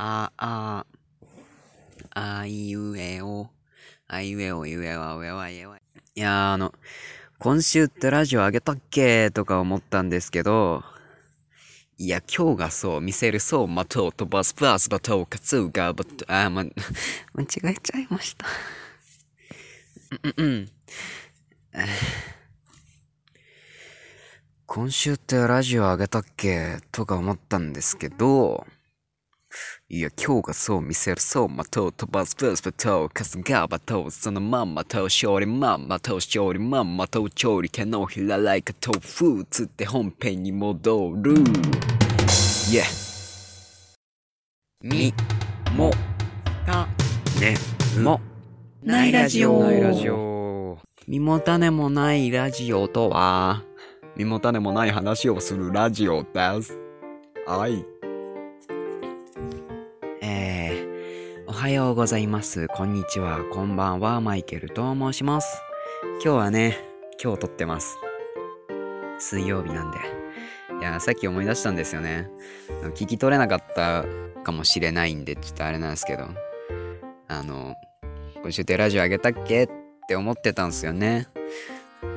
あ、あ、あいうえお、あいうえお、いうえわ、うえわ、えわ。いや、あの、今週ってラジオあげたっけとか思ったんですけど、いや、今日がそう、見せるそう、的を飛ばす、プラス、バト、カツが、バト、あ、ま、間違えちゃいました。うんうんうん。今週ってラジオあげたっけとか思ったんですけど、いや、今日がそう見せるそう、まとう飛ばすブースバトカスガバトそのまんまと勝利まんまと勝利まんまと調理手のひらライカ豆腐つって本編に戻る。イェみ、も、た、ね、も、ないラジオ。ないラジオ。身も種もないラジオとは、身も種もない話をするラジオです。はい。はようございます。こんにちは。こんばんは。マイケルと申します。今日はね、今日撮ってます。水曜日なんで。いや、さっき思い出したんですよね。聞き取れなかったかもしれないんで、ちょっとあれなんですけど。あの、今週ってラジオあげたっけって思ってたんですよね。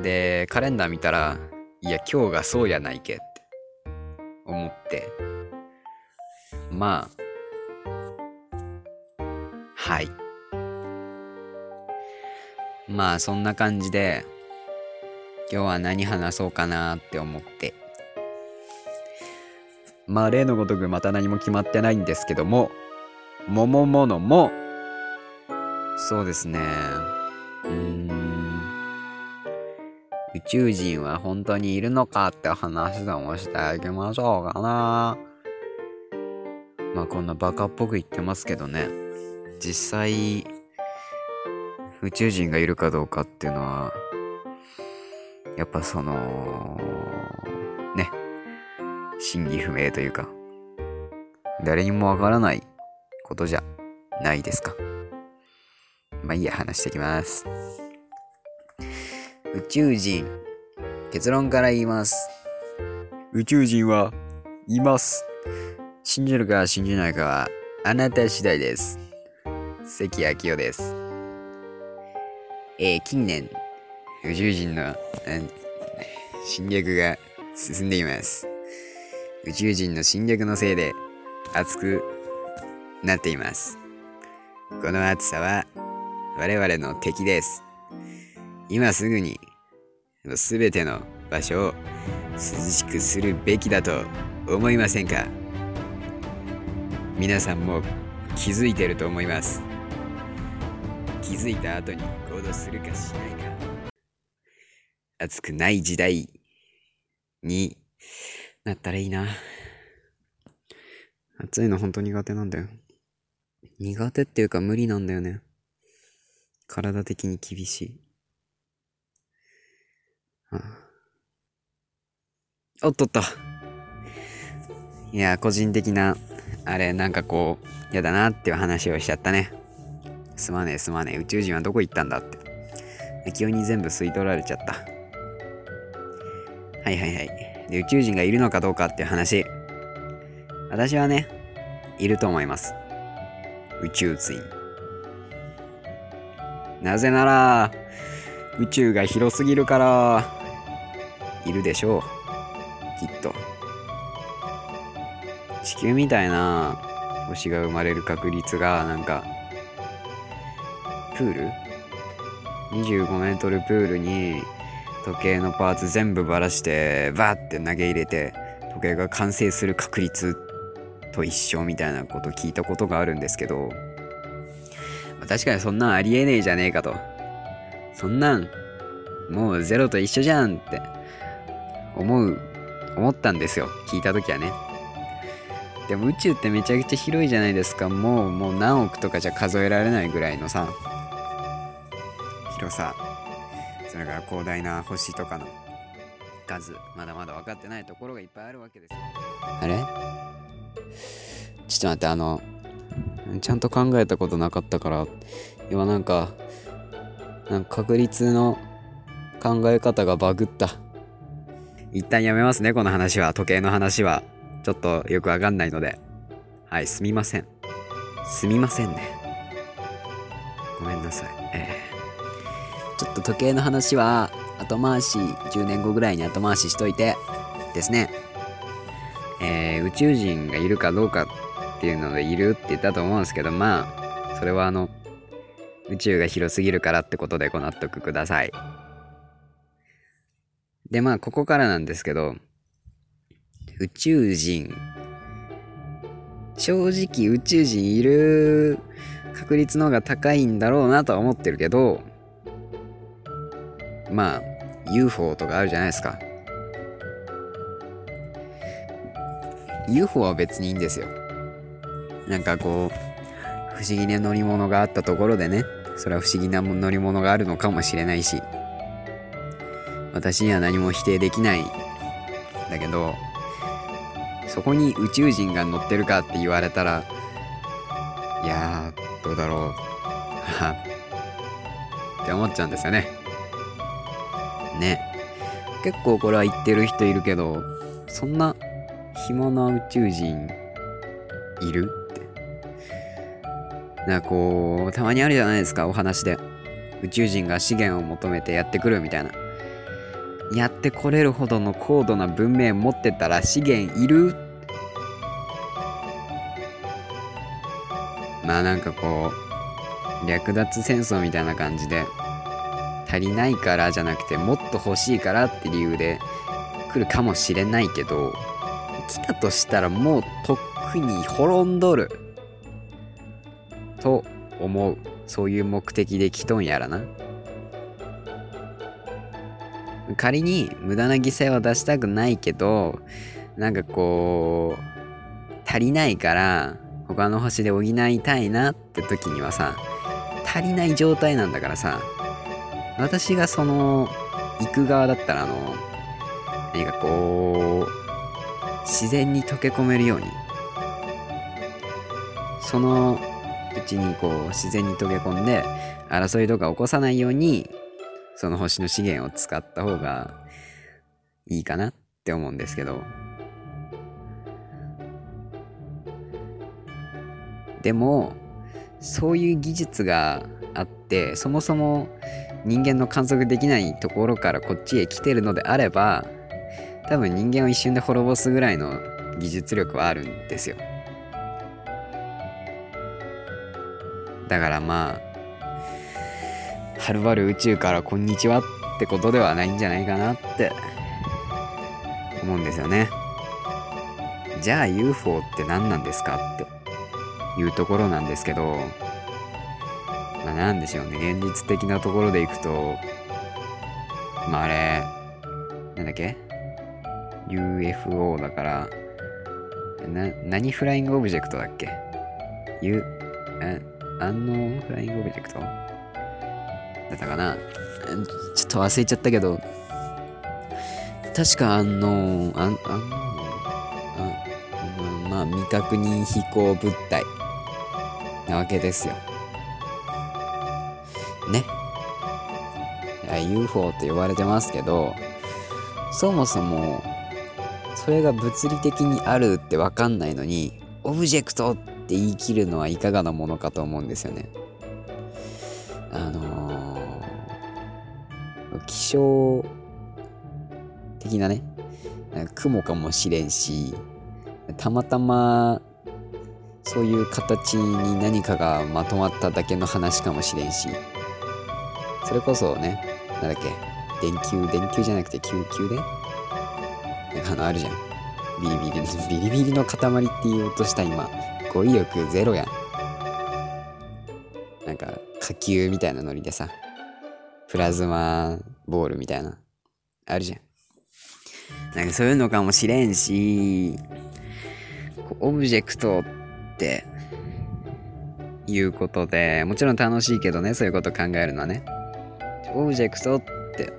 で、カレンダー見たら、いや、今日がそうやないけって思って。まあ、はい。まあそんな感じで今日は何話そうかなって思って。まあ例のごとくまた何も決まってないんですけどもももものもそうですね。うん。宇宙人は本当にいるのかって話でもしてあげましょうかな。まあこんなバカっぽく言ってますけどね。実際宇宙人がいるかどうかっていうのはやっぱそのね真偽不明というか誰にもわからないことじゃないですか。まあいいや話していきます。宇宙人結論から言います。宇宙人はいます。信じるか信じないかはあなた次第です関明夫です。えー近年、宇宙人の、侵略が進んでいます。宇宙人の侵略のせいで熱くなっています。この暑さは我々の敵です。今すぐにすべての場所を涼しくするべきだと思いませんか？皆さんも気づいてると思います。気づいた後に行動するかしないか。暑くない時代になったらいいな。暑いの本当苦手なんだよ。苦手っていうか無理なんだよね。体的に厳しい。ああおっとっと。いや、個人的な、あれ、なんかこう、やだなっていう話をしちゃったね。すまねえすまねえ。宇宙人はどこ行ったんだって。急に全部吸い取られちゃった。はいはいはい。で宇宙人がいるのかどうかっていう話。私はねいると思います。宇宙人。なぜなら宇宙が広すぎるからいるでしょう。きっと。地球みたいな星が生まれる確率がなんかプール？25メートルプールに時計のパーツ全部ばらしてバーって投げ入れて時計が完成する確率と一緒みたいなこと聞いたことがあるんですけど、まあ確かにそんなんありえねえじゃねえかと。そんなんもうゼロと一緒じゃんって思う思ったんですよ。聞いた時はね。でも宇宙ってめちゃくちゃ広いじゃないですか。もうもう何億とかじゃ数えられないぐらいのさ。広さ。それから広大な星とかの。数。まだまだ分かってないところがいっぱいあるわけです。よあれ？ちょっと待ってあのちゃんと考えたことなかったから今なんかなんか確率の考え方がバグった。一旦やめますねこの話は。時計の話は。ちょっとよくわかんないので。はいすみません。すみませんね。ごめんなさい。えー、っと時計の話は後回し、10年後ぐらいに後回ししといてですね。えー、宇宙人がいるかどうかっていうのでいるって言ったと思うんですけど、まあ、それはあの、宇宙が広すぎるからってことでご納得ください。で、まあ、ここからなんですけど、宇宙人、正直宇宙人いる確率の方が高いんだろうなとは思ってるけど、まあ、UFO とかあるじゃないですか。UFO は別にいいんですよ。なんかこう、不思議な乗り物があったところでね、それは不思議な乗り物があるのかもしれないし、私には何も否定できない。だけど、そこに宇宙人が乗ってるかって言われたら、いや、どうだろう。って思っちゃうんですよね。ね。結構これは言ってる人いるけど、そんな暇な宇宙人いる？って。なこう、たまにあるじゃないですか、お話で。宇宙人が資源を求めてやってくるみたいな。やってこれるほどの高度な文明持ってたら資源いる？まあなんかこう略奪戦争みたいな感じで足りないからじゃなくてもっと欲しいからって理由で来るかもしれないけど来たとしたらもうとっくに滅んどると思うそういう目的で来とんやらな。仮に無駄な犠牲は出したくないけどなんかこう足りないから他の星で補いたいなって時にはさ足りない状態なんだからさ私がその行く側だったらあの何かこう自然に溶け込めるようにそのうちにこう自然に溶け込んで争いとか起こさないようにその星の資源を使った方がいいかなって思うんですけど。でもそういう技術があってそもそも人間の観測できないところからこっちへ来てるのであれば多分人間を一瞬で滅ぼすぐらいの技術力はあるんですよだからまあはるばる宇宙からこんにちはってことではないんじゃないかなって思うんですよね。じゃあ UFO って何なんですかっていうところなんですけど、まあなんでしょうね。現実的なところでいくと、まああれ、なんだっけ ?UFO だから、な、何 Flying Object だっけ ?U、あ、 Unknown Flying Object？だったかな？ちょっと忘れちゃったけど、確かあの、あ、あの、あまあ未確認飛行物体なわけですよ。ね。UFO と呼ばれてますけど、そもそも、それが物理的にあるってわかんないのに、オブジェクトって言い切るのはいかがなものかと思うんですよね。あの気象的なね、雲かもしれんし、たまたまそういう形に何かがまとまっただけの話かもしれんし、それこそね、なんだっけ、電球、電球じゃなくて救急で？なんかあの、あるじゃん。ビリビリの、ビリビリの塊って言おうとした今、語彙力ゼロやん。なんか、火球みたいなノリでさ、プラズマボールみたいな、あるじゃん。なんかそういうのかもしれんし、オブジェクトっていうことで、もちろん楽しいけどね、そういうこと考えるのはね。オブジェクトって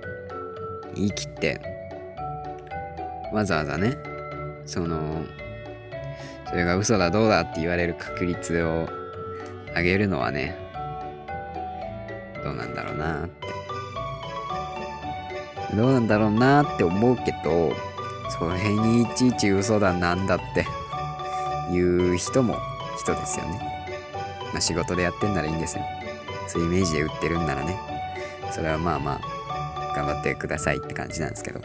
言い切って、わざわざね、その、それが嘘だどうだって言われる確率を上げるのはね、どうなんだろうなって。どうなんだろうなって思うけど、その辺にいちいち嘘だなんだっていう人も人ですよね。まあ、仕事でやってんならいいんですよ。そういうイメージで売ってるんならね。それはまあまあ、頑張ってくださいって感じなんですけど。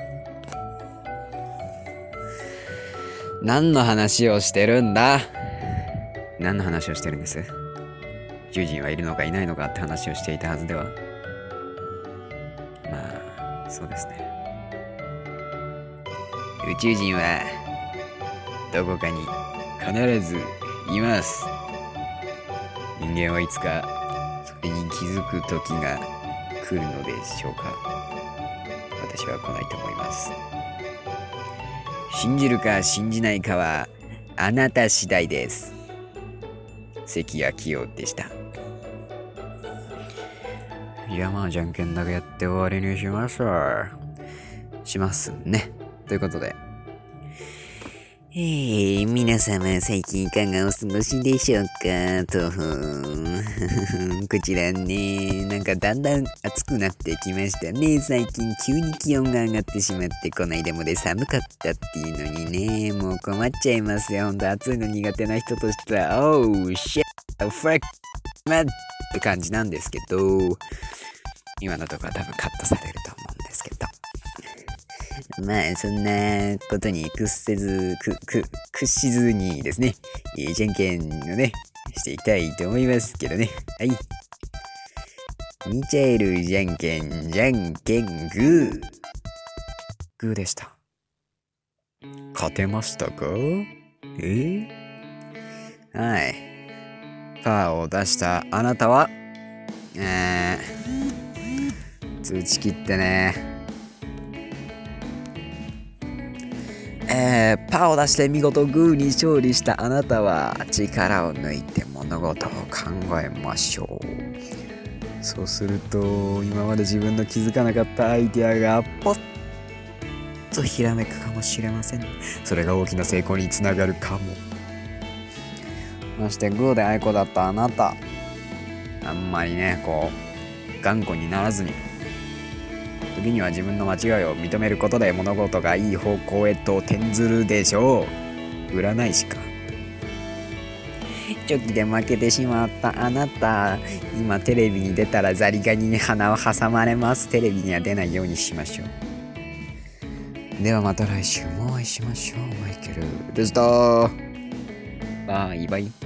何の話をしてるんだ？何の話をしてるんです？宇宙人はいるのかいないのかって話をしていたはずでは。まあ、そうですね。宇宙人は、どこかに必ずいます。人間はいつかそれに気づく時が来るのでしょうか？私は来ないと思います。信じるか信じないかはあなた次第です。関谷清でした。いやまあじゃんけんだけやって終わりにしますしますね。ということでえー、皆様最近いかがお過ごしでしょうか？と、こちらね、なんかだんだん暑くなってきましたね。最近急に気温が上がってしまって、こないだまで寒かったっていうのにね、もう困っちゃいますよ。ほんと暑いの苦手な人としては、おう、シェッ、フラッ、マッって感じなんですけど、今のところ多分カットされると思う。まあ、そんなことに屈せず、く、く、屈しずにですね、えーじゃんけんをね、していきたいと思いますけどね。はい。ミチャエルじゃんけん、じゃんけん、グー。グーでした。勝てましたか？え？ーはい。パーを出したあなたは、えー、通知切ってね。えー、パーを出して見事グーに勝利したあなたは力を抜いて物事を考えましょう。そうすると今まで自分の気づかなかったアイデアがポッとひらめくかもしれません。それが大きな成功につながるかも。そしてグーであいこだったあなた。あんまりねこう頑固にならずに。時には自分の間違いを認めることで物事がいい方向へと転ずるでしょう。占い師か。チョキで負けてしまったあなた。今テレビに出たらザリガニに鼻を挟まれます。テレビには出ないようにしましょう。ではまた来週もお会いしましょう。マイケルでしたバイバイ。